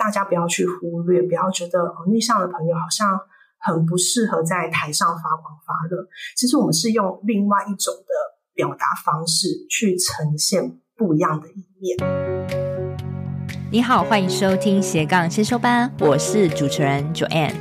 大家不要去忽略，不要觉得哦，内向的朋友好像很不适合在台上发光发热。其实我们是用另外一种的表达方式去呈现不一样的一面。你好，欢迎收听斜杠先修班，我是主持人 Joanne。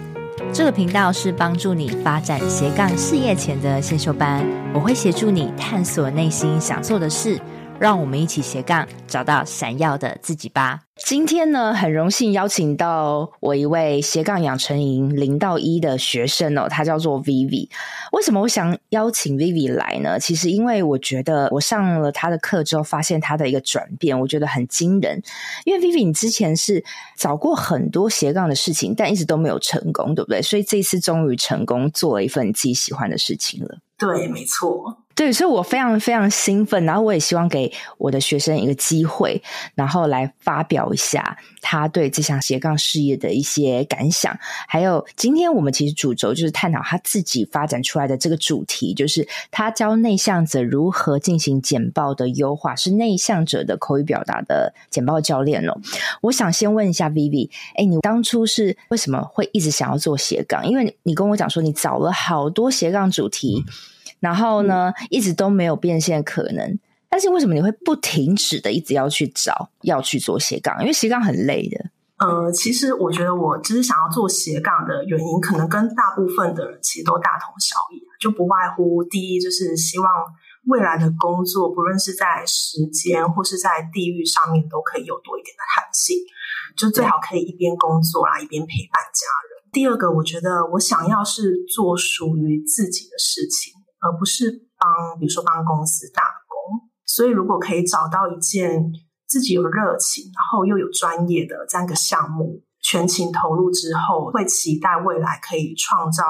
这个频道是帮助你发展斜杠事业前的先修班，我会协助你探索内心想做的事。让我们一起斜杠，找到闪耀的自己吧。今天呢，很荣幸邀请到我一位斜杠养成营零到一的学生哦，他叫做 Vivi。为什么我想邀请 Vivi 来呢？其实因为我觉得我上了他的课之后，发现他的一个转变，我觉得很惊人。因为 Vivi 你之前是找过很多斜杠的事情，但一直都没有成功，对不对？所以这次终于成功做了一份自己喜欢的事情了。对，没错。对，所以我非常非常兴奋，然后我也希望给我的学生一个机会，然后来发表一下他对这项斜杠事业的一些感想。还有，今天我们其实主轴就是探讨他自己发展出来的这个主题，就是他教内向者如何进行简报的优化，是内向者的口语表达的简报教练哦。我想先问一下 Vivi，哎，你当初是为什么会一直想要做斜杠？因为你，跟我讲说你找了好多斜杠主题。然后呢，一直都没有变现可能。但是为什么你会不停止的一直要去找，要去做斜杠？因为斜杠很累的。呃，其实我觉得我只是想要做斜杠的原因，可能跟大部分的人其实都大同小异，就不外乎第一就是希望未来的工作，不论是在时间或是在地域上面，都可以有多一点的弹性，就最好可以一边工作啊，一边陪伴家人。第二个，我觉得我想要是做属于自己的事情。而不是帮，比如说帮公司打工，所以如果可以找到一件自己有热情，然后又有专业的这样一个项目，全情投入之后，会期待未来可以创造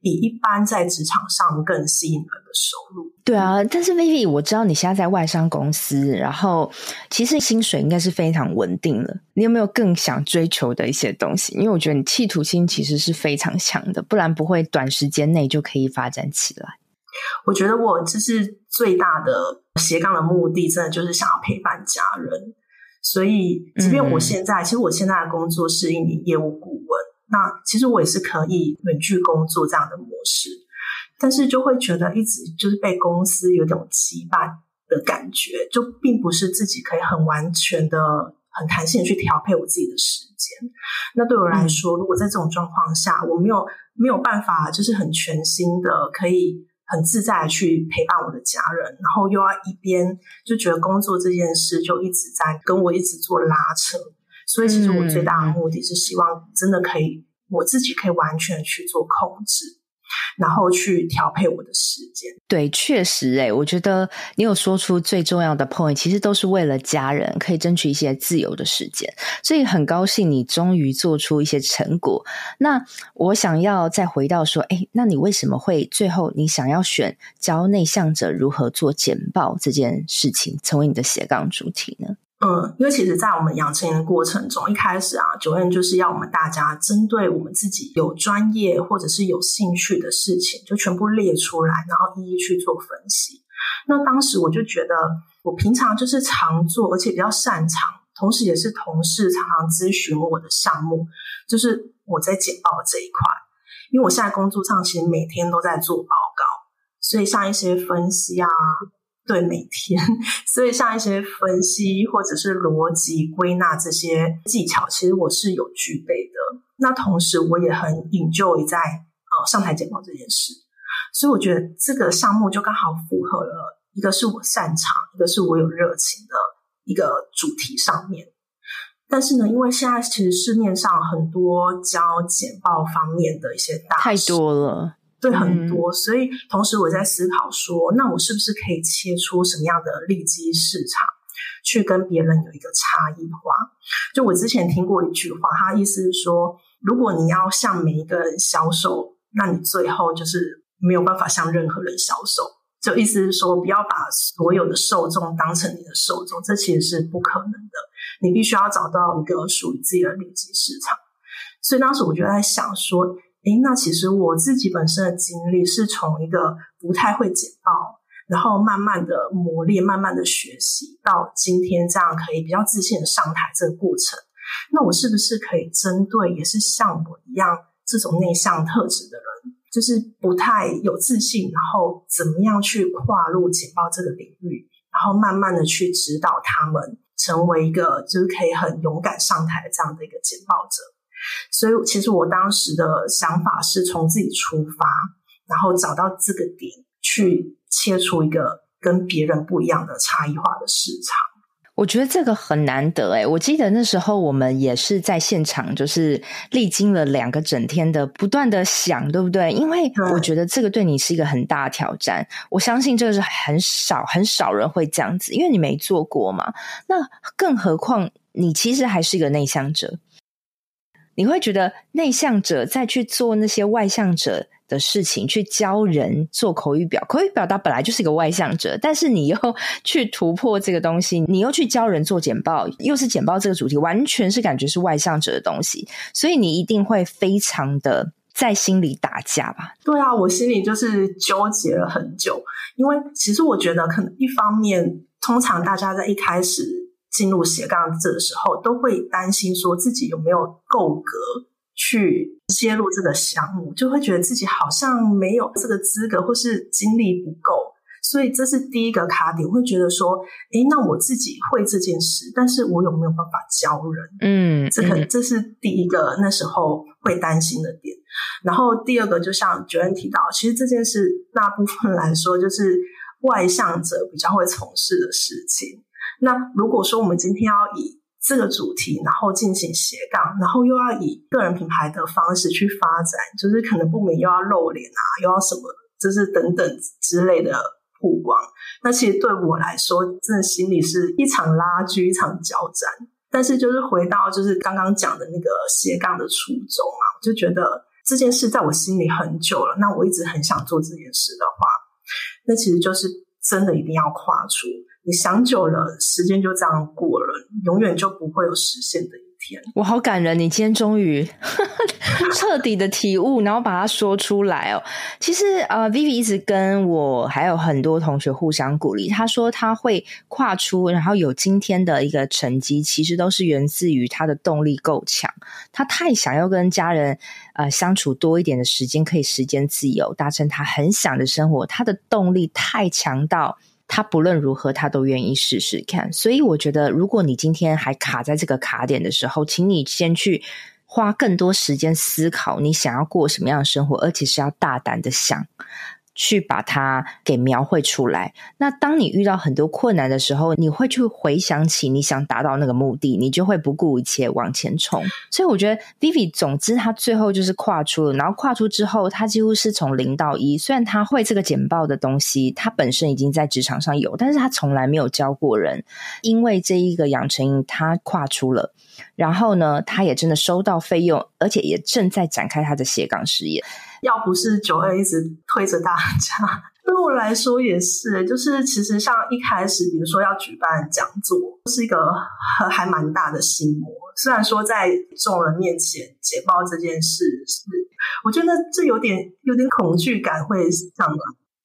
比一般在职场上更吸引人的收入。对啊，但是 Vivi，我知道你现在在外商公司，然后其实薪水应该是非常稳定了。你有没有更想追求的一些东西？因为我觉得你企图心其实是非常强的，不然不会短时间内就可以发展起来。我觉得我就是最大的斜杠的目的，真的就是想要陪伴家人。所以，即便我现在，嗯、其实我现在的工作是一名业务顾问，那其实我也是可以远距工作这样的模式，但是就会觉得一直就是被公司有种羁绊的感觉，就并不是自己可以很完全的、很弹性的去调配我自己的时间。那对我来说，如果在这种状况下，我没有没有办法，就是很全心的可以。很自在的去陪伴我的家人，然后又要一边就觉得工作这件事就一直在跟我一直做拉扯，所以其实我最大的目的是希望真的可以我自己可以完全去做控制。然后去调配我的时间。对，确实，诶，我觉得你有说出最重要的 point，其实都是为了家人可以争取一些自由的时间。所以很高兴你终于做出一些成果。那我想要再回到说，诶，那你为什么会最后你想要选教内向者如何做简报这件事情，成为你的斜杠主题呢？嗯，因为其实，在我们养成的过程中，一开始啊九院就是要我们大家针对我们自己有专业或者是有兴趣的事情，就全部列出来，然后一一去做分析。那当时我就觉得，我平常就是常做，而且比较擅长，同时也是同事常常咨询我的项目，就是我在简报这一块。因为我现在工作上其实每天都在做报告，所以像一些分析啊。对，每天，所以像一些分析或者是逻辑归纳这些技巧，其实我是有具备的。那同时，我也很 enjoy 在呃上台简报这件事，所以我觉得这个项目就刚好符合了一个是我擅长，一个是我有热情的一个主题上面。但是呢，因为现在其实市面上很多教简报方面的一些大太多了。对，很多，所以同时我在思考说，那我是不是可以切出什么样的利基市场，去跟别人有一个差异化？就我之前听过一句话，他意思是说，如果你要向每一个人销售，那你最后就是没有办法向任何人销售。就意思是说，不要把所有的受众当成你的受众，这其实是不可能的。你必须要找到一个属于自己的利基市场。所以当时我就在想说。诶，那其实我自己本身的经历是从一个不太会简报，然后慢慢的磨练，慢慢的学习，到今天这样可以比较自信的上台这个过程，那我是不是可以针对也是像我一样这种内向特质的人，就是不太有自信，然后怎么样去跨入简报这个领域，然后慢慢的去指导他们成为一个就是可以很勇敢上台这样的一个简报者。所以，其实我当时的想法是从自己出发，然后找到这个点去切出一个跟别人不一样的差异化的市场。我觉得这个很难得诶，我记得那时候我们也是在现场，就是历经了两个整天的不断的想，对不对？因为我觉得这个对你是一个很大的挑战。我相信这个是很少很少人会这样子，因为你没做过嘛。那更何况你其实还是一个内向者，你会觉得内向者再去做那些外向者的事情，去教人做口语表，口语表达本来就是一个外向者，但是你又 去突破这个东西，你又去教人做简报，又是简报这个主题，完全是感觉是外向者的东西，所以你一定会非常的在心里打架吧？对啊，我心里就是纠结了很久，因为其实我觉得，可能一方面，通常大家在一开始进入斜杠字的时候，都会担心说自己有没有够格。去揭露这个项目，就会觉得自己好像没有这个资格，或是精力不够，所以这是第一个卡点。会觉得说，诶，那我自己会这件事，但是我有没有办法教人？嗯，这可能这是第一个那时候会担心的点。然后第二个，就像 Joanne 提到，其实这件事大部分来说，就是外向者比较会从事的事情。那如果说我们今天要以这个主题，然后进行斜杠，然后又要以个人品牌的方式去发展，就是可能不免又要露脸啊，又要什么，就是等等之类的曝光。那其实对我来说，真的心里是一场拉锯，一场交战。但是就是回到就是刚刚讲的那个斜杠的初衷啊，我就觉得这件事在我心里很久了。那我一直很想做这件事的话，那其实就是真的一定要跨出。你想久了，时间就这样过了，永远就不会有实现的一天。我好感人，你今天终于 彻底的体悟，然后把它说出来哦。其实呃，Vivi 一直跟我还有很多同学互相鼓励。他说他会跨出，然后有今天的一个成绩，其实都是源自于他的动力够强。他太想要跟家人呃相处多一点的时间，可以时间自由，达成他很想的生活。他的动力太强到。他不论如何，他都愿意试试看。所以我觉得，如果你今天还卡在这个卡点的时候，请你先去花更多时间思考，你想要过什么样的生活，而且是要大胆的想。去把它给描绘出来。那当你遇到很多困难的时候，你会去回想起你想达到那个目的，你就会不顾一切往前冲。所以我觉得 Vivi，总之他最后就是跨出了，然后跨出之后，他几乎是从零到一。虽然他会这个简报的东西，他本身已经在职场上有，但是他从来没有教过人。因为这一个养成营，他跨出了，然后呢，他也真的收到费用，而且也正在展开他的斜杠事业。要不是九二一直推着大家，对我来说也是。就是其实像一开始，比如说要举办讲座，是一个还蛮大的心魔。虽然说在众人面前解报这件事是，我觉得这有点有点恐惧感会上来。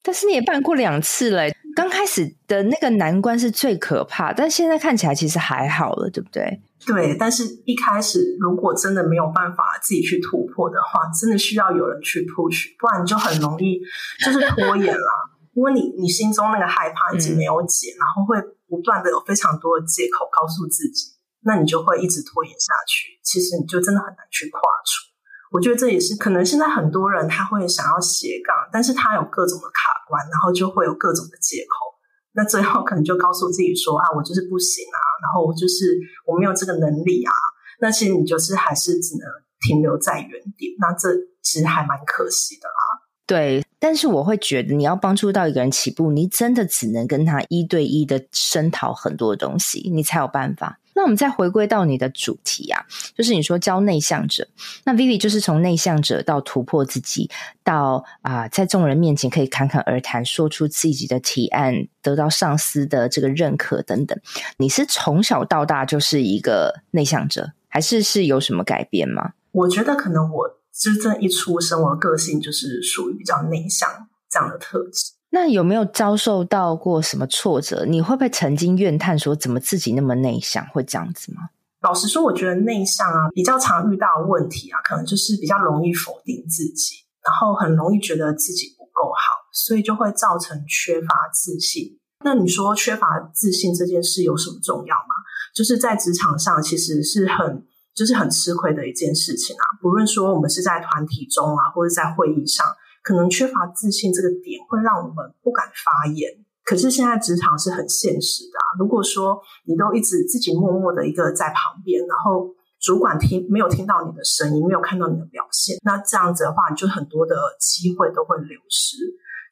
但是你也办过两次了，刚开始的那个难关是最可怕，但现在看起来其实还好了，对不对？对，但是一开始如果真的没有办法自己去突破的话，真的需要有人去 push，不然就很容易就是拖延了。因为你你心中那个害怕已经没有解，嗯、然后会不断的有非常多的借口告诉自己，那你就会一直拖延下去。其实你就真的很难去跨出。我觉得这也是可能现在很多人他会想要斜杠，但是他有各种的卡关，然后就会有各种的借口。那最后可能就告诉自己说啊，我就是不行啊，然后我就是我没有这个能力啊。那其实你就是还是只能停留在原点，那这其实还蛮可惜的啦。对，但是我会觉得你要帮助到一个人起步，你真的只能跟他一对一的声讨很多东西，你才有办法。那我们再回归到你的主题啊，就是你说教内向者，那 Vivi 就是从内向者到突破自己，到啊、在众人面前可以侃侃而谈，说出自己的提案，得到上司的这个认可等等。你是从小到大就是一个内向者，还是是有什么改变吗？我觉得可能我真正一出生，我的个性就是属于比较内向这样的特质。那有没有遭受到过什么挫折？你会不会曾经怨叹说，怎么自己那么内向，会这样子吗？老实说，我觉得内向啊，比较常遇到问题啊，可能就是比较容易否定自己，然后很容易觉得自己不够好，所以就会造成缺乏自信。那你说缺乏自信这件事有什么重要吗？就是在职场上，其实是很就是很吃亏的一件事情啊。不论说我们是在团体中啊，或者在会议上，可能缺乏自信这个点会让我们不敢发言。可是现在职场是很现实的啊，如果说你都一直自己默默的一个在旁边，然后主管听没有听到你的声音，没有看到你的表现，那这样子的话，你就很多的机会都会流失。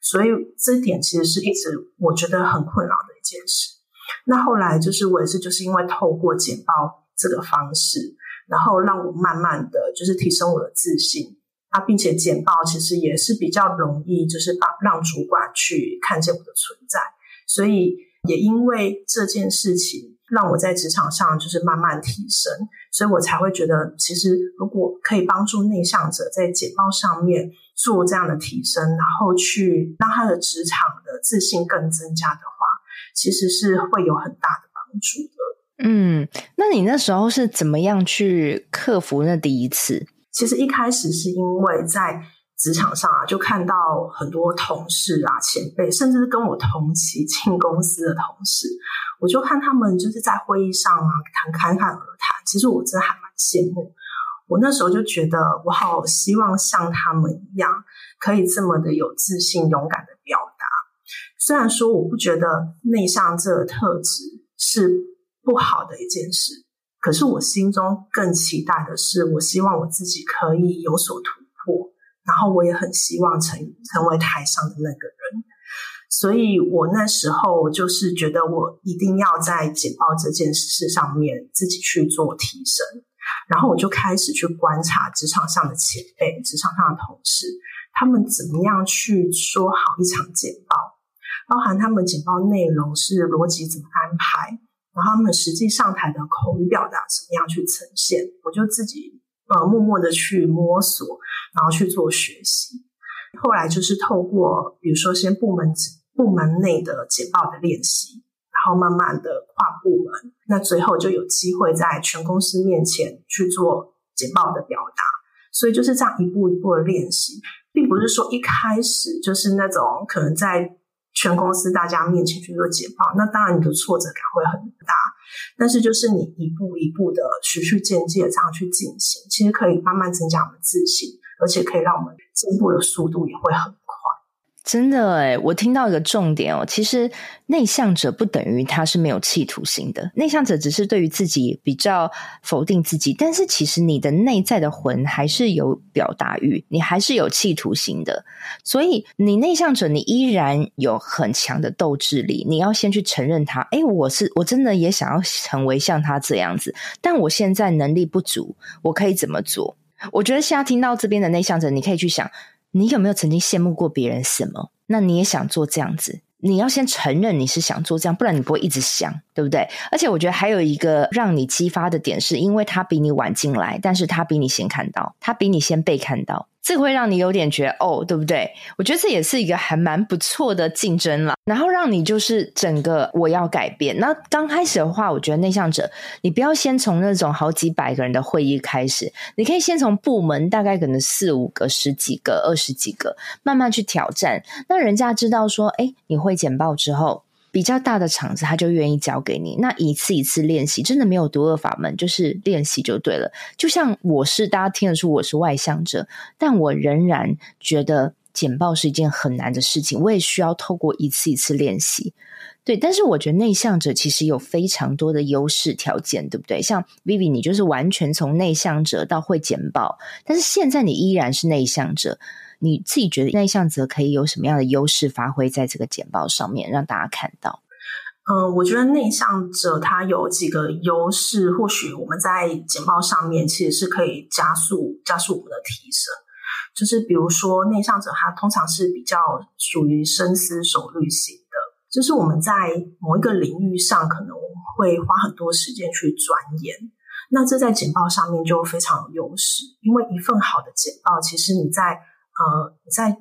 所以这一点其实是一直我觉得很困扰的一件事。那后来就是我也是就是因为透过简报这个方式，然后让我慢慢的就是提升我的自信啊，并且简报其实也是比较容易，就是把让主管去看见我的存在。所以也因为这件事情，让我在职场上就是慢慢提升，所以我才会觉得，其实如果可以帮助内向者在简报上面。做这样的提升，然后去让他的职场的自信更增加的话，其实是会有很大的帮助的。嗯，那你那时候是怎么样去克服那第一次？其实一开始是因为在职场上啊，就看到很多同事啊、前辈，甚至是跟我同期进公司的同事，我就看他们就是在会议上啊谈侃侃而谈，其实我真的还蛮羡慕。我那时候就觉得，我好希望像他们一样，可以这么的有自信、勇敢的表达。虽然说我不觉得内向这个特质是不好的一件事，可是我心中更期待的是，我希望我自己可以有所突破。然后我也很希望成成为台上的那个人。所以我那时候就是觉得，我一定要在简报这件事上面自己去做提升。然后我就开始去观察职场上的前辈、职场上的同事，他们怎么样去说好一场简报，包含他们简报内容是逻辑怎么安排，然后他们实际上台的口语表达怎么样去呈现，我就自己呃默默的去摸索，然后去做学习。后来就是透过比如说先部门部门内的简报的练习。然后慢慢的跨部门，那最后就有机会在全公司面前去做简报的表达。所以就是这样一步一步的练习，并不是说一开始就是那种可能在全公司大家面前去做简报，那当然你的挫折感会很大。但是就是你一步一步的循序渐进的这样去进行，其实可以慢慢增加我们自信，而且可以让我们进步的速度也会很。真的诶，我听到一个重点哦，其实内向者不等于他是没有企图心的，内向者只是对于自己比较否定自己，但是其实你的内在的魂还是有表达欲，你还是有企图心的，所以你内向者，你依然有很强的斗志力，你要先去承认他，诶，我是我真的也想要成为像他这样子，但我现在能力不足，我可以怎么做？我觉得现在听到这边的内向者，你可以去想。你有没有曾经羡慕过别人什么？那你也想做这样子？你要先承认你是想做这样，不然你不会一直想，对不对？而且我觉得还有一个让你激发的点，是因为他比你晚进来，但是他比你先看到，他比你先被看到。这会让你有点觉得哦，对不对？我觉得这也是一个还蛮不错的竞争了，然后让你就是整个我要改变。那刚开始的话，我觉得内向者，你不要先从那种好几百个人的会议开始，你可以先从部门大概可能四五个、十几个、二十几个，慢慢去挑战。那人家知道说，哎，你会简报之后。比较大的场子，他就愿意交给你。那一次一次练习，真的没有独恶法门，就是练习就对了。就像我是，大家听得出我是外向者，但我仍然觉得简报是一件很难的事情。我也需要透过一次一次练习。对，但是我觉得内向者其实有非常多的优势条件，对不对？像 Vivi，你就是完全从内向者到会简报，但是现在你依然是内向者。你自己觉得内向者可以有什么样的优势发挥在这个简报上面，让大家看到？嗯、我觉得内向者他有几个优势，或许我们在简报上面其实是可以加速加速我们的提升。就是比如说，内向者他通常是比较属于深思熟虑型的，就是我们在某一个领域上可能会花很多时间去钻研，那这在简报上面就非常有优势，因为一份好的简报，其实你在呃，在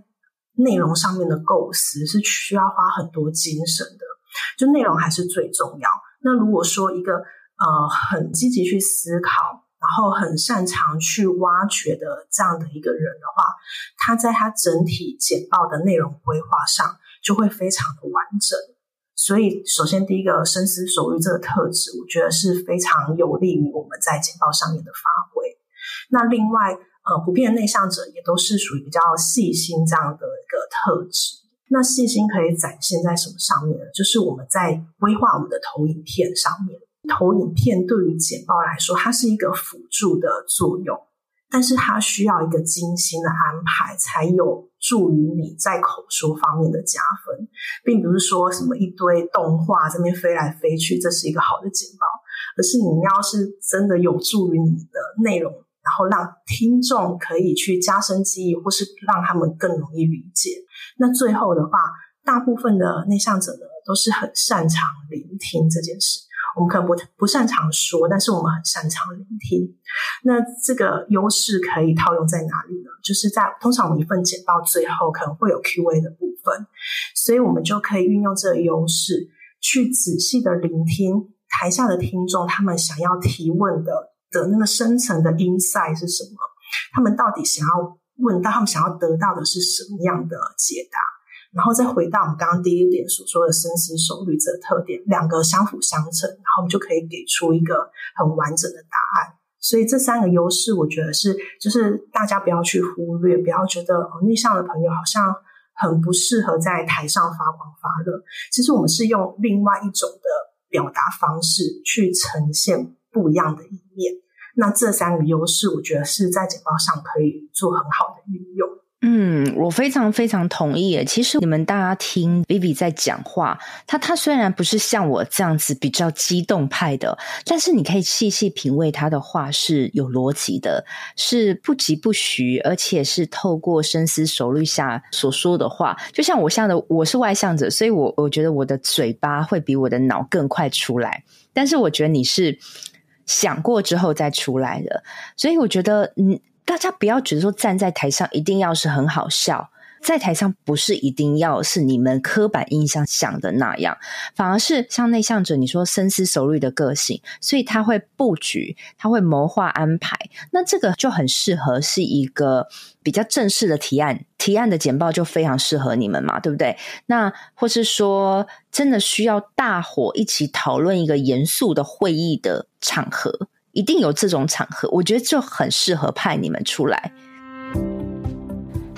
内容上面的构思是需要花很多精神的，就内容还是最重要。那如果说一个呃很积极去思考，然后很擅长去挖掘的这样的一个人的话，他在他整体简报的内容规划上就会非常的完整。所以，首先第一个深思熟虑这个特质，我觉得是非常有利于我们在简报上面的发挥。那另外，呃，普遍的内向者也都是属于比较细心这样的一个特质。那细心可以展现在什么上面呢？就是我们在规划我们的投影片上面。投影片对于简报来说，它是一个辅助的作用。但是它需要一个精心的安排，才有助于你在口说方面的加分，并不是说什么一堆动画这边飞来飞去，这是一个好的简报，而是你要是真的有助于你的内容，然后让听众可以去加深记忆，或是让他们更容易理解。那最后的话，大部分的内向者呢，都是很擅长聆听这件事。我们可能不不擅长说，但是我们很擅长聆听。那这个优势可以套用在哪里呢？就是在通常我们一份简报最后可能会有 Q&A 的部分，所以我们就可以运用这个优势，去仔细的聆听台下的听众他们想要提问的的那个深层的 insight 是什么？他们到底想要问到，他们想要得到的是什么样的解答？然后再回到我们刚刚第一点所说的深思熟虑这个特点，两个相辅相成，然后我们就可以给出一个很完整的答案。所以这三个优势，我觉得是就是大家不要去忽略，不要觉得哦，内向的朋友好像很不适合在台上发光发热。其实我们是用另外一种的表达方式去呈现不一样的一面。那这三个优势，我觉得是在简报上可以做很好的运用。嗯，我非常非常同意。其实你们大家听 Vivi 在讲话，他他虽然不是像我这样子比较激动派的，但是你可以细细品味他的话是有逻辑的，是不疾不徐，而且是透过深思熟虑下所说的话。就像我像的，我是外向者，所以我我觉得我的嘴巴会比我的脑更快出来。但是我觉得你是想过之后再出来的，所以我觉得嗯。大家不要觉得说站在台上一定要是很好笑，在台上不是一定要是你们刻板印象想的那样，反而是像内向者，你说深思熟虑的个性，所以他会布局，他会谋划安排，那这个就很适合是一个比较正式的提案，提案的简报就非常适合你们嘛，对不对？那或是说真的需要大伙一起讨论一个严肃的会议的场合。一定有这种场合，我觉得就很适合派你们出来。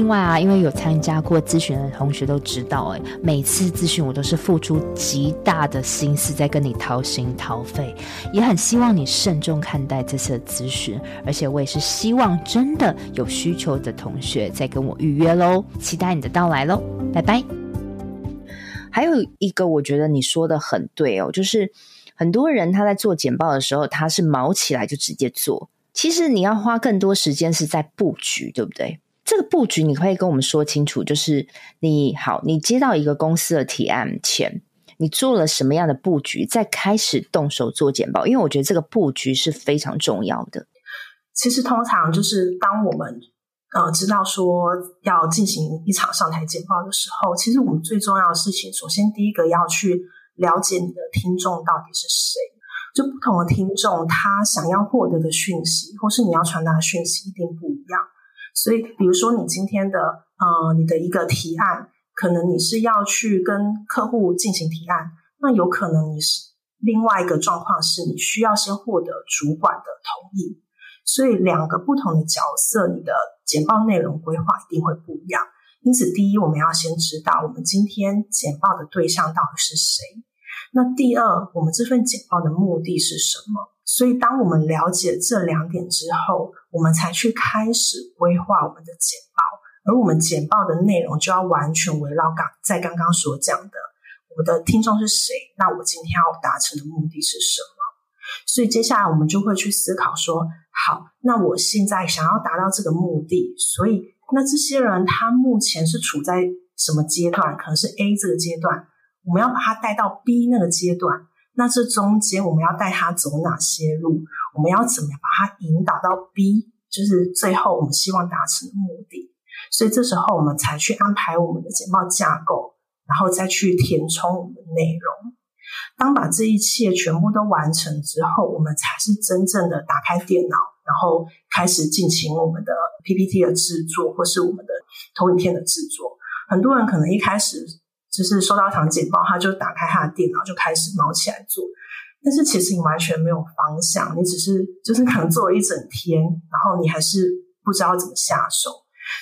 另外啊，因为有参加过咨询的同学都知道，诶，每次咨询我都是付出极大的心思在跟你掏心掏肺，也很希望你慎重看待这次的咨询，而且我也是希望真的有需求的同学再跟我预约喽，期待你的到来喽，拜拜。还有一个我觉得你说的很对哦，就是很多人他在做简报的时候，他是毛起来就直接做，其实你要花更多时间是在布局，对不对？这个布局你可以跟我们说清楚，就是你好，你接到一个公司的提案前，你做了什么样的布局，再开始动手做简报。因为我觉得这个布局是非常重要的。其实通常就是当我们呃知道说要进行一场上台简报的时候，其实我们最重要的事情，首先第一个要去了解你的听众到底是谁。就不同的听众，他想要获得的讯息，或是你要传达的讯息，一定不一样。所以，比如说你今天的呃，你的一个提案，可能你是要去跟客户进行提案，那有可能你是另外一个状况是你需要先获得主管的同意，所以两个不同的角色，你的简报内容规划一定会不一样。因此，第一，我们要先知道我们今天简报的对象到底是谁。那第二，我们这份简报的目的是什么？所以，当我们了解这两点之后，我们才去开始规划我们的简报。而我们简报的内容就要完全围绕刚在刚刚所讲的，我的听众是谁？那我今天要达成的目的是什么？所以接下来我们就会去思考说，好，那我现在想要达到这个目的，所以那这些人他目前是处在什么阶段？可能是 A 这个阶段，我们要把他带到 B 那个阶段。那这中间我们要带他走哪些路？我们要怎么样把他引导到 B？就是最后我们希望达成的目的。所以这时候我们才去安排我们的简报架构，然后再去填充我们的内容。当把这一切全部都完成之后，我们才是真正的打开电脑，然后开始进行我们的 PPT 的制作，或是我们的投影片的制作。很多人可能一开始就是收到一堂简报，他就打开他的电脑就开始卯起来做，但是其实你完全没有方向，你只是就是可能做了一整天，然后你还是不知道怎么下手。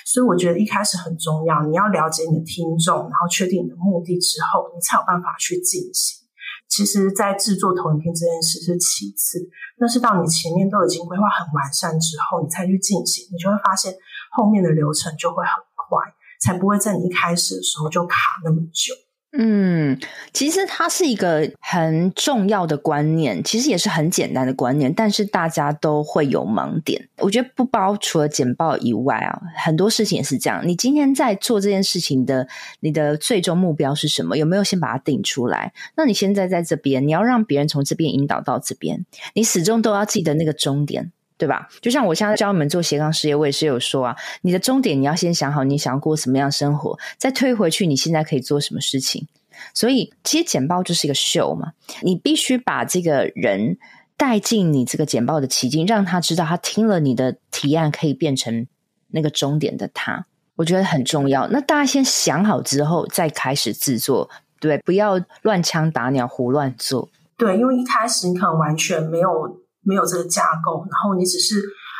所以我觉得一开始很重要，你要了解你的听众，然后确定你的目的之后，你才有办法去进行。其实，在制作投影片这件事是其次，那是到你前面都已经规划很完善之后，你才去进行，你就会发现后面的流程就会很快，才不会在你一开始的时候就卡那么久。嗯，其实它是一个很重要的观念，其实也是很简单的观念，但是大家都会有盲点。我觉得不包除了简报以外啊，很多事情也是这样。你今天在做这件事情的，你的最终目标是什么？有没有先把它定出来？那你现在在这边，你要让别人从这边引导到这边，你始终都要记得那个终点。对吧？就像我现在教你们做斜杠事业，我也是有说啊，你的终点你要先想好，你想要过什么样的生活，再推回去，你现在可以做什么事情。所以，其实简报就是一个秀嘛，你必须把这个人带进你这个简报的奇境，让他知道他听了你的提案可以变成那个终点的他，我觉得很重要。那大家先想好之后再开始制作，对，不要乱枪打鸟，胡乱做。对，因为一开始你可能完全没有。没有这个架构，然后你只是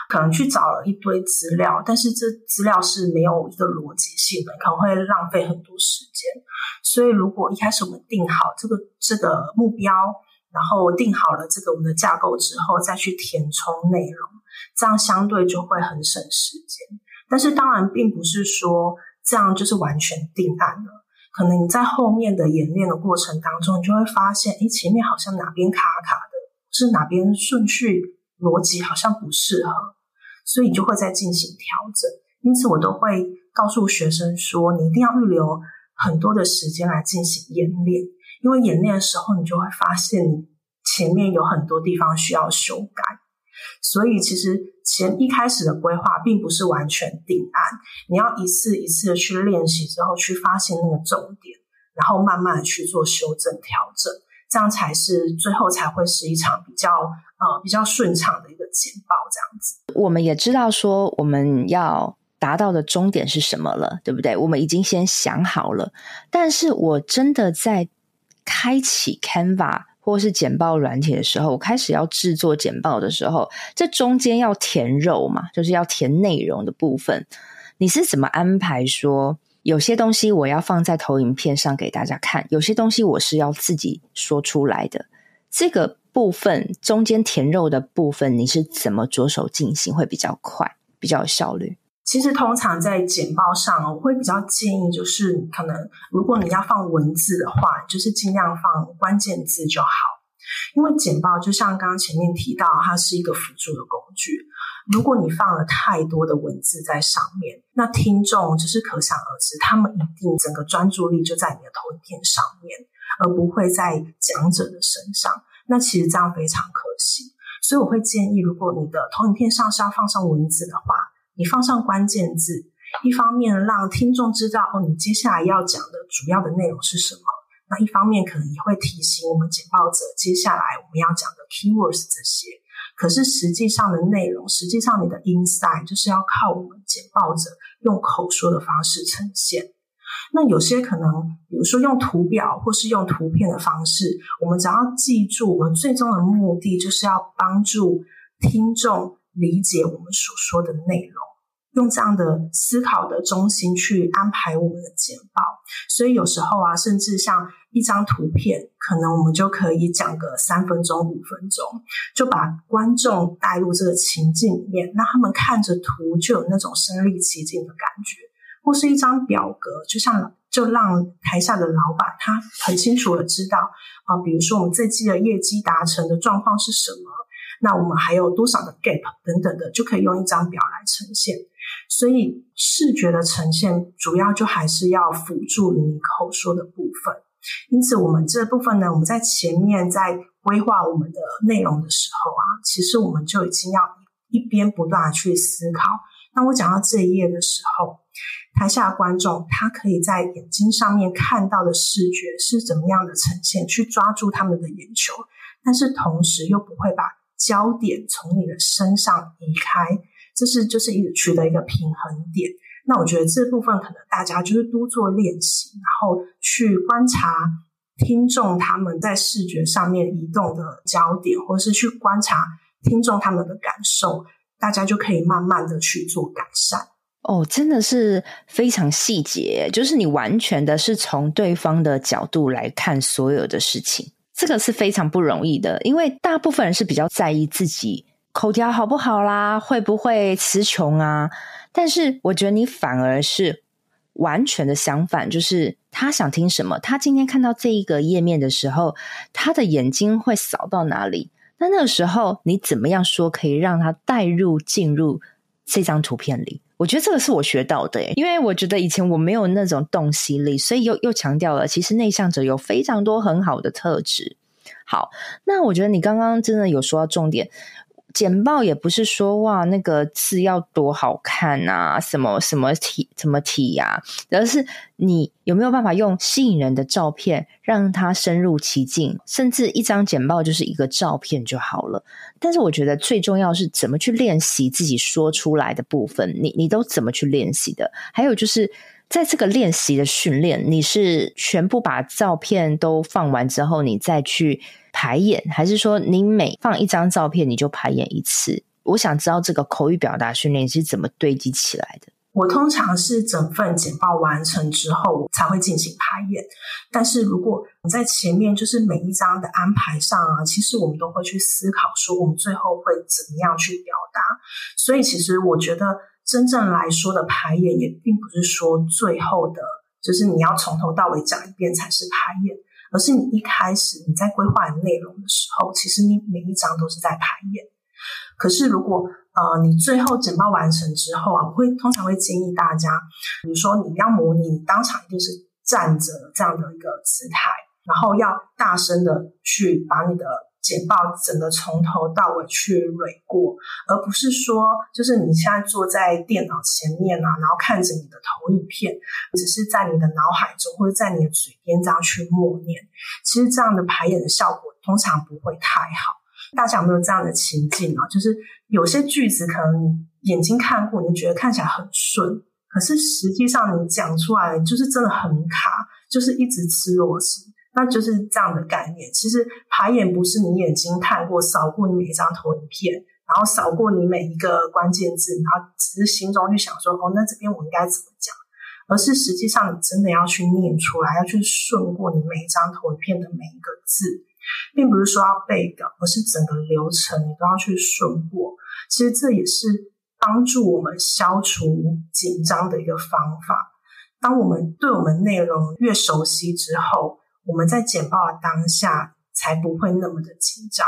可能去找了一堆资料，但是这资料是没有一个逻辑性的，可能会浪费很多时间。所以，如果一开始我们定好这个这个目标，然后定好了这个我们的架构之后，再去填充内容，这样相对就会很省时间。但是，当然并不是说这样就是完全定案了。可能你在后面的演练的过程当中，你就会发现，哎，前面好像哪边卡卡。是哪边顺序逻辑好像不适合，所以你就会再进行调整。因此，我都会告诉学生说，你一定要预留很多的时间来进行演练，因为演练的时候，你就会发现前面有很多地方需要修改。所以，其实前一开始的规划并不是完全定案，你要一次一次的去练习之后，去发现那个重点，然后慢慢的去做修正调整。这样才是最后才会是一场比较呃比较顺畅的一个简报，这样子。我们也知道说我们要达到的终点是什么了，对不对？我们已经先想好了。但是我真的在开启 Canva 或是简报软体的时候，我开始要制作简报的时候，这中间要填肉嘛，就是要填内容的部分。你是怎么安排说？有些东西我要放在投影片上给大家看，有些东西我是要自己说出来的。这个部分中间填肉的部分，你是怎么着手进行会比较快，比较有效率？其实通常在简报上，我会比较建议，就是可能如果你要放文字的话，就是尽量放关键字就好，因为简报就像刚刚前面提到，它是一个辅助的工具。如果你放了太多的文字在上面，那听众就是可想而知，他们一定整个专注力就在你的投影片上面，而不会在讲者的身上。那其实这样非常可惜。所以我会建议，如果你的投影片上是要放上文字的话，你放上关键字，一方面让听众知道哦，你接下来要讲的主要的内容是什么；那一方面可能也会提醒我们简报者，接下来我们要讲的 keywords 这些。可是实际上的内容，实际上你的 insight 就是要靠我们简报者用口说的方式呈现。那有些可能，比如说用图表或是用图片的方式，我们只要记住，我们最终的目的就是要帮助听众理解我们所说的内容。用这样的思考的中心去安排我们的简报，所以有时候啊，甚至像一张图片，可能我们就可以讲个三分钟、五分钟，就把观众带入这个情境里面，让他们看着图就有那种身临其境的感觉，或是一张表格，就像就让台下的老板他很清楚的知道啊，比如说我们这季的业绩达成的状况是什么，那我们还有多少的 gap 等等的，就可以用一张表来呈现。所以视觉的呈现主要就还是要辅助你口说的部分。因此，我们这部分呢，我们在前面在规划我们的内容的时候啊，其实我们就已经要一边不断的去思考。当我讲到这一页的时候，台下的观众他可以在眼睛上面看到的视觉是怎么样的呈现，去抓住他们的眼球，但是同时又不会把焦点从你的身上移开。这是就是一取得一个平衡点。那我觉得这部分可能大家就是多做练习，然后去观察听众他们在视觉上面移动的焦点，或是去观察听众他们的感受，大家就可以慢慢的去做改善。哦，真的是非常细节，就是你完全的是从对方的角度来看所有的事情，这个是非常不容易的，因为大部分人是比较在意自己。口条好不好啦？会不会词穷啊？但是我觉得你反而是完全的相反，就是他想听什么，他今天看到这一个页面的时候，他的眼睛会扫到哪里？那那个时候你怎么样说可以让他带入进入这张图片里？我觉得这个是我学到的，因为我觉得以前我没有那种洞悉力，所以又又强调了，其实内向者有非常多很好的特质。好，那我觉得你刚刚真的有说到重点。简报也不是说哇，那个字要多好看啊，什么什么体什么体呀，而是你有没有办法用吸引人的照片，让它深入其境，甚至一张简报就是一个照片就好了。但是我觉得最重要是怎么去练习自己说出来的部分，你你都怎么去练习的？还有就是在这个练习的训练，你是全部把照片都放完之后，你再去。排演，还是说你每放一张照片你就排演一次？我想知道这个口语表达训练是怎么堆积起来的。我通常是整份简报完成之后才会进行排演，但是如果你在前面就是每一张的安排上啊，其实我们都会去思考说我们最后会怎么样去表达。所以其实我觉得真正来说的排演也并不是说最后的，就是你要从头到尾讲一遍才是排演。而是你一开始你在规划内容的时候，其实你每一章都是在排演。可是如果呃你最后整包完成之后啊，我会通常会建议大家，比如说你要模拟你当场一定是站着这样的一个姿态，然后要大声的去把你的。简报整个从头到尾去捋过，而不是说就是你现在坐在电脑前面啊，然后看着你的投影片，只是在你的脑海中或者在你的嘴边这样去默念。其实这样的排演的效果通常不会太好。大家有没有这样的情境啊？就是有些句子可能你眼睛看过，你就觉得看起来很顺，可是实际上你讲出来就是真的很卡，就是一直吃螺丝。那就是这样的概念。其实排演不是你眼睛看过、扫过你每一张投影片，然后扫过你每一个关键字，然后只是心中去想说：“哦，那这边我应该怎么讲？”而是实际上你真的要去念出来，要去顺过你每一张投影片的每一个字，并不是说要背稿，而是整个流程你都要去顺过。其实这也是帮助我们消除紧张的一个方法。当我们对我们内容越熟悉之后，我们在简报的当下才不会那么的紧张，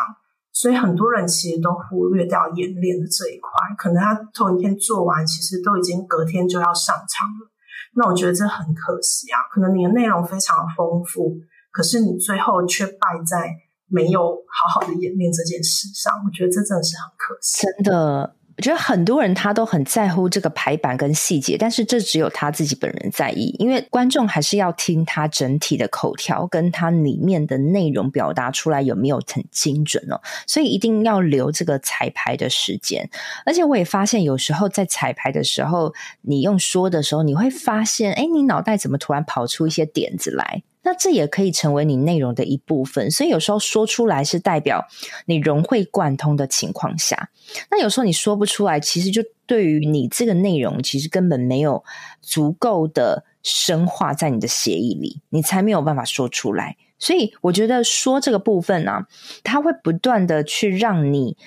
所以很多人其实都忽略掉演练的这一块，可能他头一天做完，其实都已经隔天就要上场了。那我觉得这很可惜啊，可能你的内容非常丰富，可是你最后却败在没有好好的演练这件事上。我觉得这真的是很可惜，真的。我觉得很多人他都很在乎这个排版跟细节，但是这只有他自己本人在意，因为观众还是要听他整体的口条跟他里面的内容表达出来有没有很精准哦，所以一定要留这个彩排的时间。而且我也发现，有时候在彩排的时候，你用说的时候，你会发现，哎，你脑袋怎么突然跑出一些点子来？那这也可以成为你内容的一部分，所以有时候说出来是代表你融会贯通的情况下。那有时候你说不出来，其实就对于你这个内容，其实根本没有足够的深化在你的协议里，你才没有办法说出来。所以我觉得说这个部分呢、啊，它会不断的去让你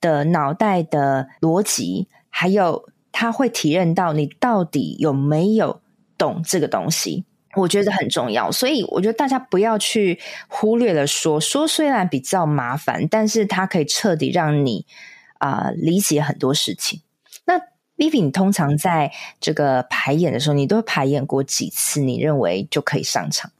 的脑袋的逻辑，还有它会体验到你到底有没有懂这个东西。我觉得很重要，所以我觉得大家不要去忽略了说，说虽然比较麻烦，但是它可以彻底让你啊、呃、理解很多事情。那 Vivi，你通常在这个排演的时候，你都排演过几次？你认为就可以上场？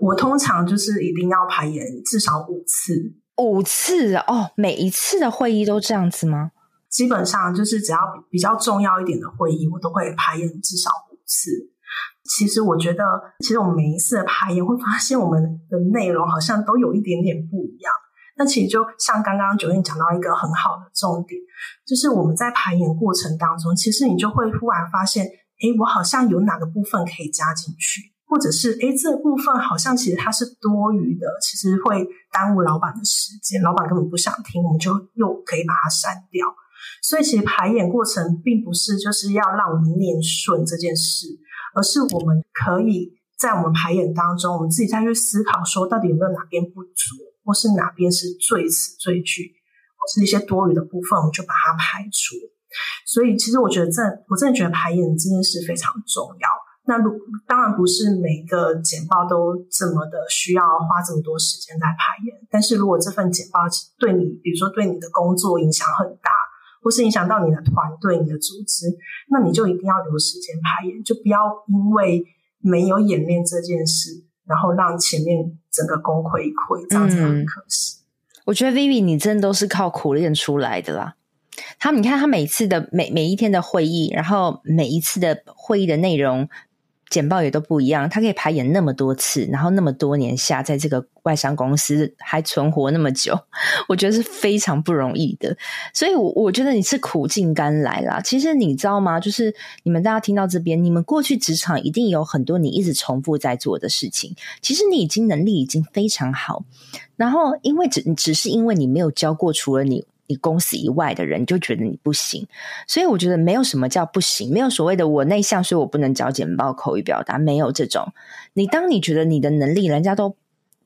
我通常就是一定要排演至少五次，五次哦，每一次的会议都这样子吗？基本上就是只要比较重要一点的会议，我都会排演至少五次。其实我觉得，其实我们每一次的排演会发现，我们的内容好像都有一点点不一样。那其实就像刚刚 Joanne 讲到一个很好的重点，就是我们在排演过程当中，其实你就会忽然发现，诶，我好像有哪个部分可以加进去，或者是诶，这部分好像其实它是多余的，其实会耽误老板的时间，老板根本不想听，我们就又可以把它删掉。所以，其实排演过程并不是就是要让我们念顺这件事。而是我们可以在我们排演当中，我们自己再去思考，说到底有没有哪边不足，或是哪边是最词最句，或是一些多余的部分，我们就把它排除。所以，其实我觉得这，我真的觉得排演这件事非常重要。那如当然不是每个简报都这么的需要花这么多时间在排演，但是如果这份简报对你，比如说对你的工作影响很大。或是影响到你的团队、你的组织，那你就一定要留时间排演，就不要因为没有演练这件事，然后让前面整个功亏一篑，这样子很可惜。嗯，我觉得 Vivi 你真的都是靠苦练出来的啦。他，你看他每次的每每一天的会议，然后每一次的会议的内容。简报也都不一样，他可以排演那么多次，然后那么多年下，在这个外商公司还存活那么久，我觉得是非常不容易的。所以，我我觉得你是苦尽甘来啦。其实你知道吗？就是你们大家听到这边，你们过去职场一定有很多你一直重复在做的事情。其实你已经能力已经非常好，然后因为只只是因为你没有教过除了你。你公司以外的人就觉得你不行，所以我觉得没有什么叫不行，没有所谓的我内向，所以我不能找简报口语表达，没有这种。你当你觉得你的能力，人家都。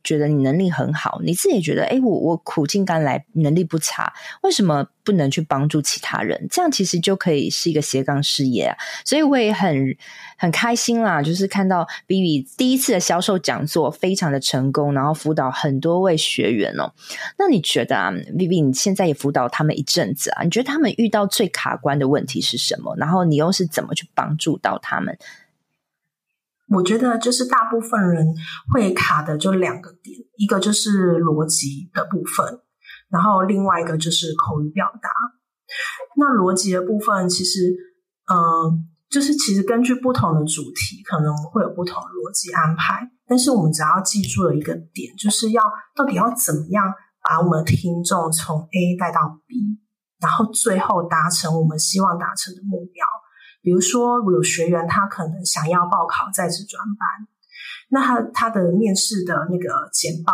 觉得你能力很好，你自己也觉得，哎，我我苦尽甘来，能力不差，为什么不能去帮助其他人？这样其实就可以是一个斜杠事业啊！所以我也很很开心啦，就是看到 Vivi 第一次的销售讲座非常的成功，然后辅导很多位学员哦。那你觉得啊，Vivi 你现在也辅导他们一阵子啊，你觉得他们遇到最卡关的问题是什么？然后你又是怎么去帮助到他们？我觉得就是大部分人会卡的就两个点，一个就是逻辑的部分，然后另外一个就是口语表达。那逻辑的部分其实，嗯、就是其实根据不同的主题，可能会有不同的逻辑安排。但是我们只要记住了一个点，就是要到底要怎么样把我们的听众从 A 带到 B，然后最后达成我们希望达成的目标。比如说，有学员他可能想要报考在职专班，那他他的面试的那个简报，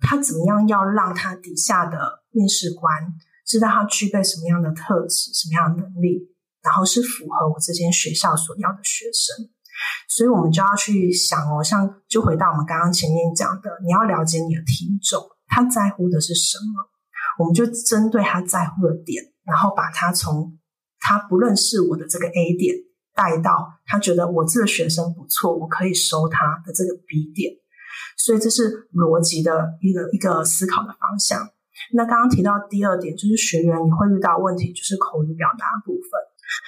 他怎么样要让他底下的面试官知道他具备什么样的特质、什么样的能力，然后是符合我这间学校所要的学生。所以我们就要去想哦，像就回到我们刚刚前面讲的，你要了解你的听众，他在乎的是什么，我们就针对他在乎的点，然后把他从。他不认识我的这个 A 点，带到他觉得我这个学生不错，我可以收他的这个 B 点，所以这是逻辑的一个一个思考的方向。那刚刚提到第二点，就是学员你会遇到问题，就是口语表达部分。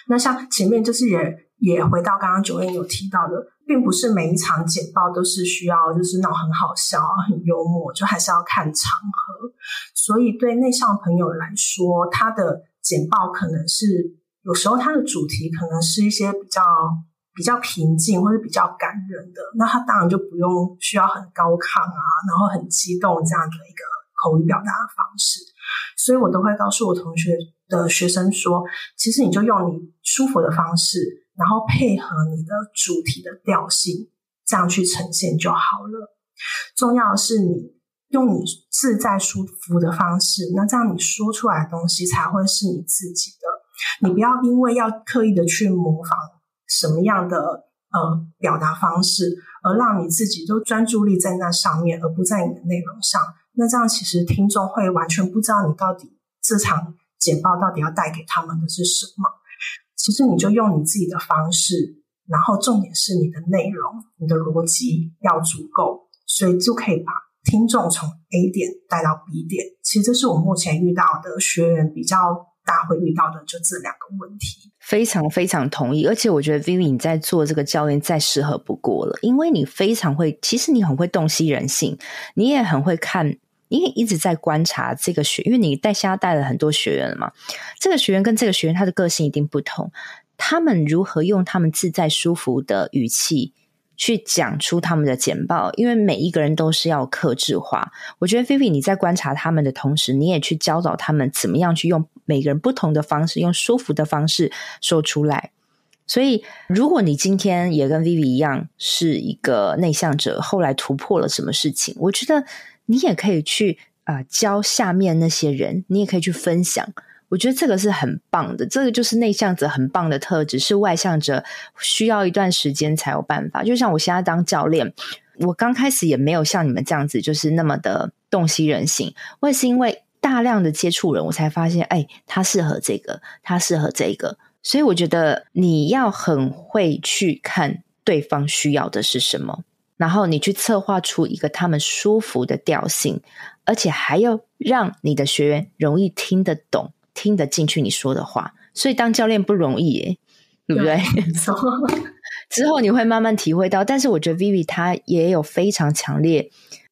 那像前面就是也也回到刚刚 Joanne 有提到的，并不是每一场简报都是需要就是闹很好笑、很幽默，就还是要看场合。所以对内向朋友来说，他的简报可能是。有时候它的主题可能是一些比较比较平静或者比较感人的，那它当然就不用需要很高亢啊，然后很激动这样的一个口语表达的方式。所以我都会告诉我同学的学生说，其实你就用你舒服的方式，然后配合你的主题的调性，这样去呈现就好了。重要的是你用你自在舒服的方式，那这样你说出来的东西才会是你自己的。你不要因为要刻意的去模仿什么样的呃表达方式，而让你自己都专注力在那上面，而不在你的内容上。那这样其实听众会完全不知道你到底这场简报到底要带给他们的是什么。其实你就用你自己的方式，然后重点是你的内容、你的逻辑要足够，所以就可以把听众从 A 点带到 B 点。其实这是我目前遇到的学员比较大家会遇到的就这两个问题。非常非常同意，而且我觉得 Vivi 你在做这个教练再适合不过了，因为你非常会，其实你很会洞悉人性，你也很会看。你也一直在观察这个学，因为你带现在带了很多学员了嘛。这个学员跟这个学员他的个性一定不同，他们如何用他们自在舒服的语气去讲出他们的简报？因为每一个人都是要克制化。我觉得菲菲你在观察他们的同时，你也去教导他们怎么样去用每个人不同的方式，用舒服的方式说出来。所以，如果你今天也跟 Vivi 一样是一个内向者，后来突破了什么事情，我觉得。你也可以去啊、教下面那些人，你也可以去分享。我觉得这个是很棒的，这个就是内向者很棒的特质，是外向者需要一段时间才有办法。就像我现在当教练，我刚开始也没有像你们这样子，就是那么的洞悉人性。我也是因为大量的接触人，我才发现，哎，他适合这个，他适合这个。所以我觉得你要很会去看对方需要的是什么。然后你去策划出一个他们舒服的调性，而且还要让你的学员容易听得懂、听得进去你说的话。所以当教练不容易耶，对不对？之后你会慢慢体会到。但是我觉得 Vivi 他也有非常强烈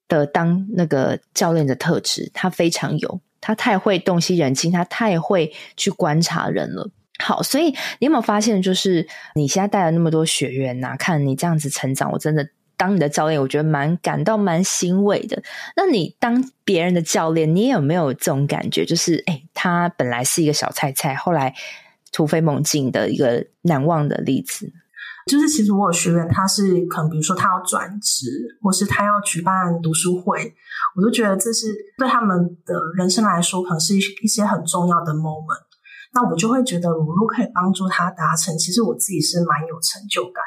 的当那个教练的特质，他非常有，他太会洞悉人心，他太会去观察人了。好，所以你有没有发现，就是你现在带了那么多学员呐、啊，看你这样子成长，我真的。当你的教练，我觉得蛮感到蛮欣慰的。那你当别人的教练，你有没有这种感觉？就是，哎，他本来是一个小菜菜，后来突飞猛进的一个难忘的例子。就是，其实我有学员，他是可能比如说他要转职，或是他要举办读书会，我都觉得这是对他们的人生来说，可能是一些很重要的 moment。那我就会觉得，我如果可以帮助他达成，其实我自己是蛮有成就感。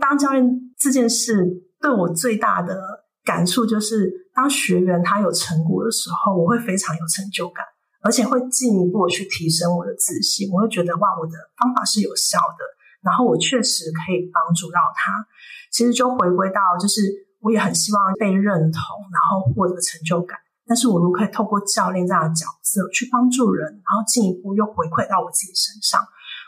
当教练这件事对我最大的感触就是，当学员他有成果的时候，我会非常有成就感，而且会进一步去提升我的自信。我会觉得哇，我的方法是有效的，然后我确实可以帮助到他。其实就回归到，就是我也很希望被认同，然后获得成就感。但是我如果可以透过教练这样的角色去帮助人，然后进一步又回馈到我自己身上。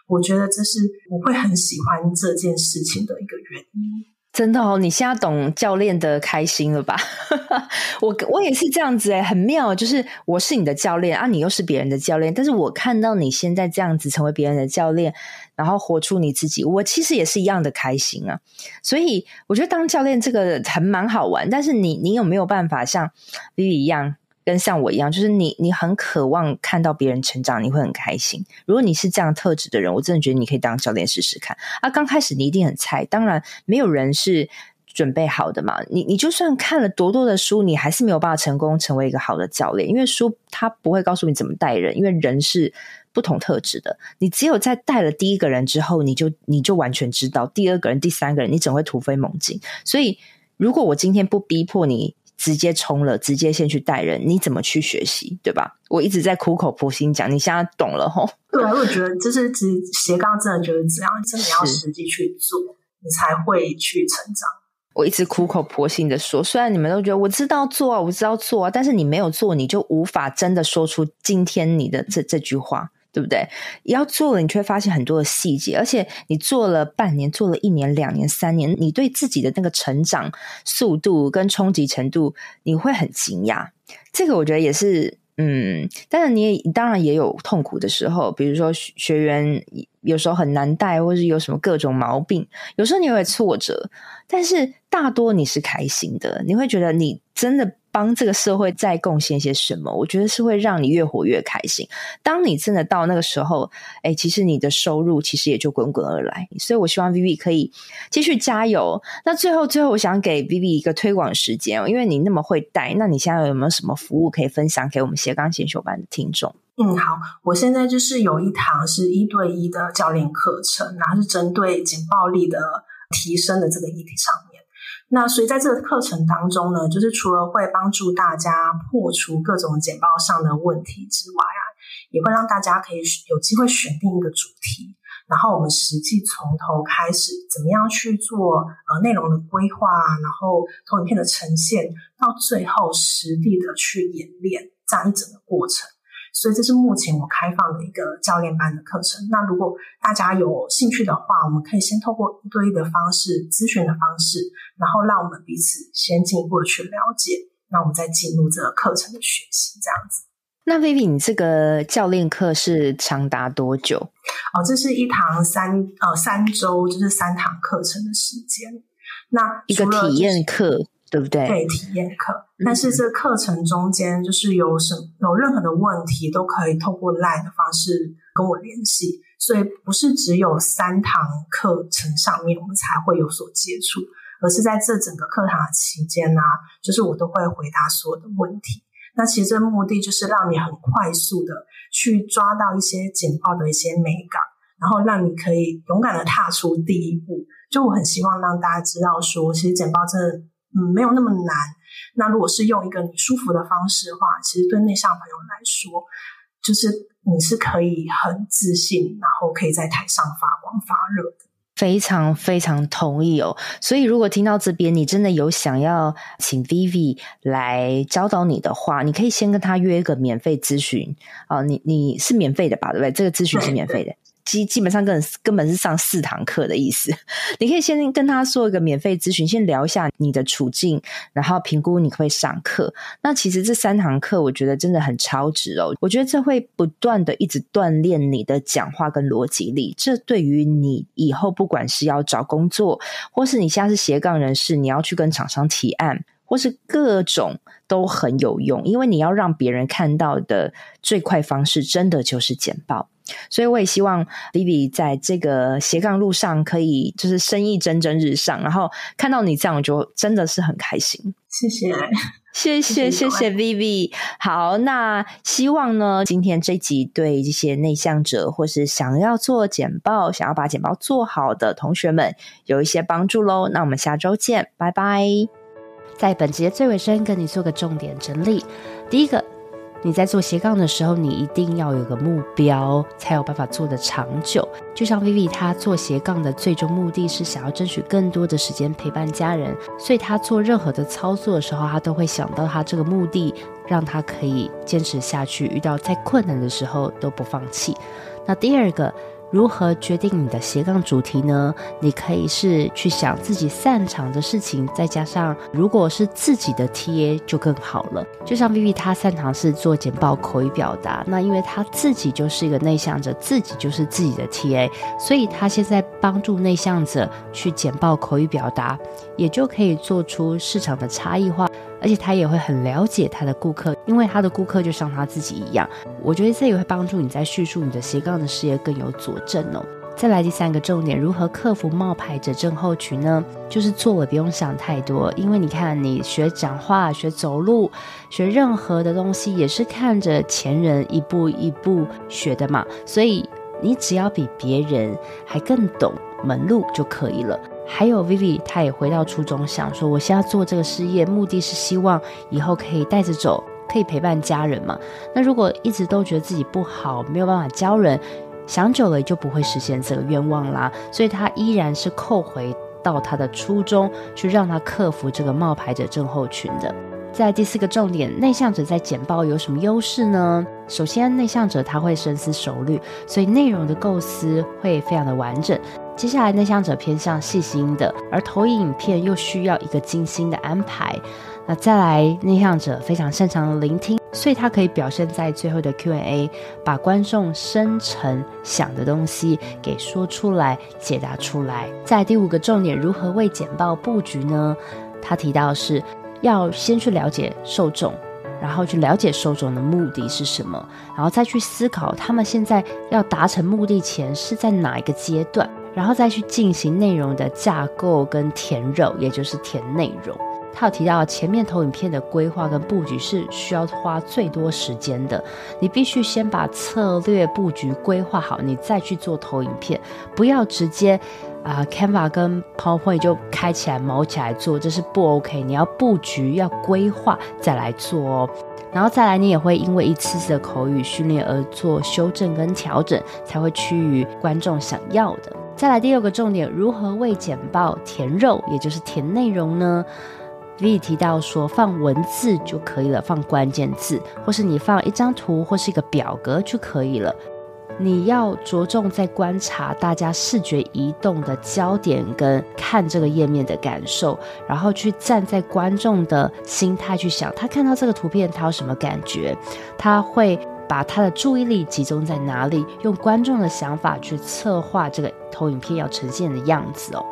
我觉得这是我会很喜欢这件事情的一个原因。真的哦，你现在懂教练的开心了吧？我我也是这样子诶，很妙。就是我是你的教练啊，你又是别人的教练，但是我看到你现在这样子成为别人的教练，然后活出你自己，我其实也是一样的开心啊。所以我觉得当教练这个还蛮好玩。但是你你有没有办法像 Vivi 一样？跟像我一样，就是你，你很渴望看到别人成长，你会很开心。如果你是这样特质的人，我真的觉得你可以当教练试试看。啊，刚开始你一定很菜，当然没有人是准备好的嘛。你你就算看了多多的书，你还是没有办法成功成为一个好的教练，因为书它不会告诉你怎么带人，因为人是不同特质的。你只有在带了第一个人之后，你就你就完全知道第二个人、第三个人，你怎会突飞猛进。所以，如果我今天不逼迫你，直接冲了，直接先去带人，你怎么去学习，对吧？我一直在苦口婆心讲，你现在懂了吼。对，我觉得就是其实斜杠真的就是这样，真的要实际去做，你才会去成长。我一直苦口婆心的说，虽然你们都觉得我知道做啊，我知道做啊，但是你没有做，你就无法真的说出今天你的这这句话。对不对？要做了，你却发现很多的细节，而且你做了半年，做了一年、两年、三年，你对自己的那个成长速度跟冲击程度，你会很惊讶。这个我觉得也是，嗯，但是你也当然也有痛苦的时候，比如说学员有时候很难带，或是有什么各种毛病，有时候你会挫折，但是大多你是开心的，你会觉得你真的。帮这个社会再贡献些什么？我觉得是会让你越活越开心。当你真的到那个时候，哎，其实你的收入其实也就滚滚而来。所以我希望 Vivi 可以继续加油。那最后，最后我想给 Vivi 一个推广时间，因为你那么会带，那你现在有没有什么服务可以分享给我们斜杠选修班的听众？嗯，好，我现在就是有一堂是一对一的教练课程，然后是针对警报力的提升的这个议题上面。那所以在这个课程当中呢，就是除了会帮助大家破除各种简报上的问题之外啊，也会让大家可以有机会选定一个主题。然后我们实际从头开始，怎么样去做呃内容的规划，然后投影片的呈现，到最后实地的去演练这样一整个过程。所以这是目前我开放的一个教练班的课程。那如果大家有兴趣的话，我们可以先透过一对一的方式咨询的方式，然后让我们彼此先进一步的去了解，那我们再进入这个课程的学习，这样子。那 Vivi，你这个教练课是长达多久？哦，这是一堂三呃三周，就是三堂课程的时间。那一个体验课，对不对？对，体验课。但是这课程中间，就是有什有任何的问题，都可以透过 LINE 的方式跟我联系。所以不是只有三堂课程上面我们才会有所接触，而是在这整个课堂的期间呢、啊，就是我都会回答所有的问题。那其实这目的就是让你很快速的去抓到一些简报的一些美感，然后让你可以勇敢的踏出第一步。就我很希望让大家知道说，其实简报真的嗯没有那么难。那如果是用一个你舒服的方式的话，其实对内向朋友来说，就是你是可以很自信，然后可以在台上发光发热的。非常非常同意哦，所以如果听到这边，你真的有想要请 Vivi 来教导你的话，你可以先跟他约一个免费咨询啊，你你是免费的吧？对不对？这个咨询是免费的。基基本上根本根本是上四堂课的意思，你可以先跟他说一个免费咨询，先聊一下你的处境，然后评估你可以上课。那其实这三堂课我觉得真的很超值哦，我觉得这会不断的一直锻炼你的讲话跟逻辑力，这对于你以后不管是要找工作，或是你现在是斜杠人士，你要去跟厂商提案，或是各种都很有用，因为你要让别人看到的最快方式，真的就是简报。所以我也希望 Vivi 在这个斜杠路上可以就是生意蒸蒸日上，然后看到你这样，我就真的是很开心。谢谢，谢谢，谢谢 Vivi。好，那希望呢，今天这集对这些内向者或是想要做简报、想要把简报做好的同学们有一些帮助喽。那我们下周见，拜拜。在本集的最尾声，跟你做个重点整理。第一个。你在做斜杠的时候，你一定要有个目标，才有办法做得长久。就像 Vivi，他做斜杠的最终目的是想要争取更多的时间陪伴家人，所以他做任何的操作的时候，他都会想到他这个目的，让他可以坚持下去，遇到再困难的时候都不放弃。那第二个。如何决定你的斜杠主题呢？你可以是去想自己擅长的事情，再加上如果是自己的 TA 就更好了。就像 Vivi 他擅长是做简报口语表达，那因为他自己就是一个内向者，自己就是自己的 TA，所以他现在帮助内向者去简报口语表达，也就可以做出市场的差异化。而且他也会很了解他的顾客，因为他的顾客就像他自己一样。我觉得这也会帮助你在叙述你的斜杠的事业更有佐证哦。再来第三个重点，如何克服冒牌者症候群呢？就是做了不用想太多，因为你看你学讲话、学走路、学任何的东西，也是看着前人一步一步学的嘛。所以你只要比别人还更懂门路就可以了。还有 Vivi，他也回到初衷，想说，我现在做这个事业，目的是希望以后可以带着走，可以陪伴家人嘛。那如果一直都觉得自己不好，没有办法教人，想久了也就不会实现这个愿望啦。所以他依然是扣回到他的初衷，去让他克服这个冒牌者症候群的。在第四个重点，内向者在简报有什么优势呢？首先，内向者他会深思熟虑，所以内容的构思会非常的完整。接下来，内向者偏向细心的，而投影影片又需要一个精心的安排。那再来，内向者非常擅长聆听，所以他可以表现在最后的 Q&A，把观众深层想的东西给说出来、解答出来。在第五个重点，如何为简报布局呢？他提到是。要先去了解受众，然后去了解受众的目的是什么，然后再去思考他们现在要达成目的前是在哪一个阶段，然后再去进行内容的架构跟填肉，也就是填内容。他有提到前面投影片的规划跟布局是需要花最多时间的。你必须先把策略布局规划好，你再去做投影片，不要直接啊、呃、Canva 跟 PowerPoint 就开起来毛起来做，这是不 OK。你要布局，要规划再来做哦。然后再来，你也会因为一次次的口语训练而做修正跟调整，才会趋于观众想要的。再来第二个重点，如何为简报填肉，也就是填内容呢？V 提到说，放文字就可以了，放关键字，或是你放一张图或是一个表格就可以了。你要着重在观察大家视觉移动的焦点跟看这个页面的感受，然后去站在观众的心态去想，他看到这个图片他有什么感觉，他会把他的注意力集中在哪里，用观众的想法去策划这个投影片要呈现的样子哦。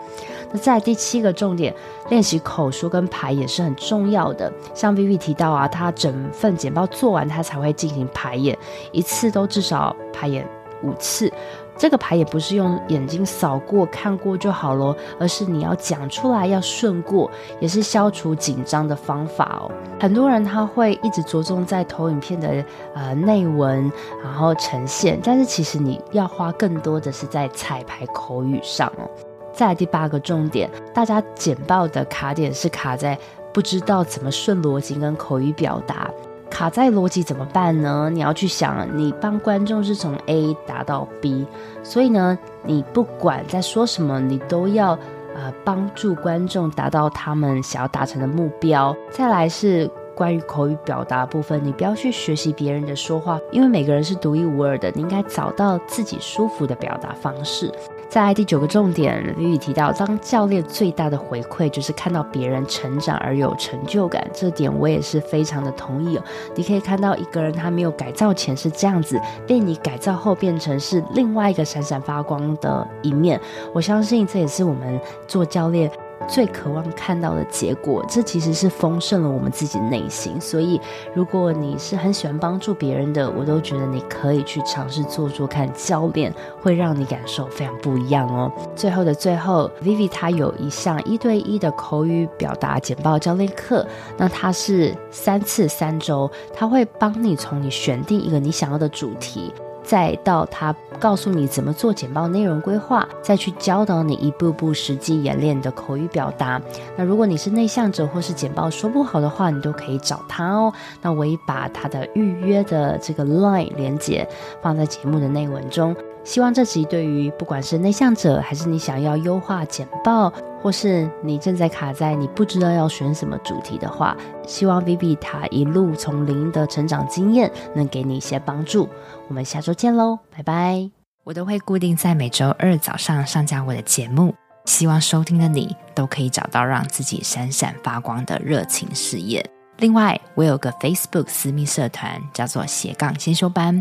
那在第七个重点，练习口说跟排演是很重要的。像 Vivi 提到啊，他整份简报做完，他才会进行排演，一次都至少排演五次。这个牌也不是用眼睛扫过看过就好咯，而是你要讲出来要顺过，也是消除紧张的方法哦。很多人他会一直着重在投影片的呃内文，然后呈现，但是其实你要花更多的是在彩排口语上哦。再来第八个重点，大家简报的卡点是卡在不知道怎么顺逻辑跟口语表达，卡在逻辑怎么办呢？你要去想，你帮观众是从 A 达到 B，所以呢，你不管在说什么，你都要呃帮助观众达到他们想要达成的目标。再来是关于口语表达部分，你不要去学习别人的说话，因为每个人是独一无二的，你应该找到自己舒服的表达方式。在第九个重点李宇提到，当教练最大的回馈就是看到别人成长而有成就感，这点我也是非常的同意哦。你可以看到一个人他没有改造前是这样子，被你改造后变成是另外一个闪闪发光的一面，我相信这也是我们做教练。最渴望看到的结果，这其实是丰盛了我们自己内心。所以，如果你是很喜欢帮助别人的，我都觉得你可以去尝试做做看。教练会让你感受非常不一样哦。最后的最后，Vivi 她有一项一对一的口语表达简报教练课，那它是三次三周，他会帮你从你选定一个你想要的主题。再到他告诉你怎么做简报内容规划，再去教导你一步步实际演练的口语表达。那如果你是内向者或是简报说不好的话，你都可以找他哦。那我也把他的预约的这个 LINE 连接放在节目的内文中。希望这集对于不管是内向者，还是你想要优化简报，或是你正在卡在你不知道要选什么主题的话，希望 Vivi 他一路从零的成长经验能给你一些帮助。我们下周见喽，拜拜！我都会固定在每周二早上上架我的节目，希望收听的你都可以找到让自己闪闪发光的热情事业。另外，我有个 Facebook 私密社团，叫做斜杠先修班。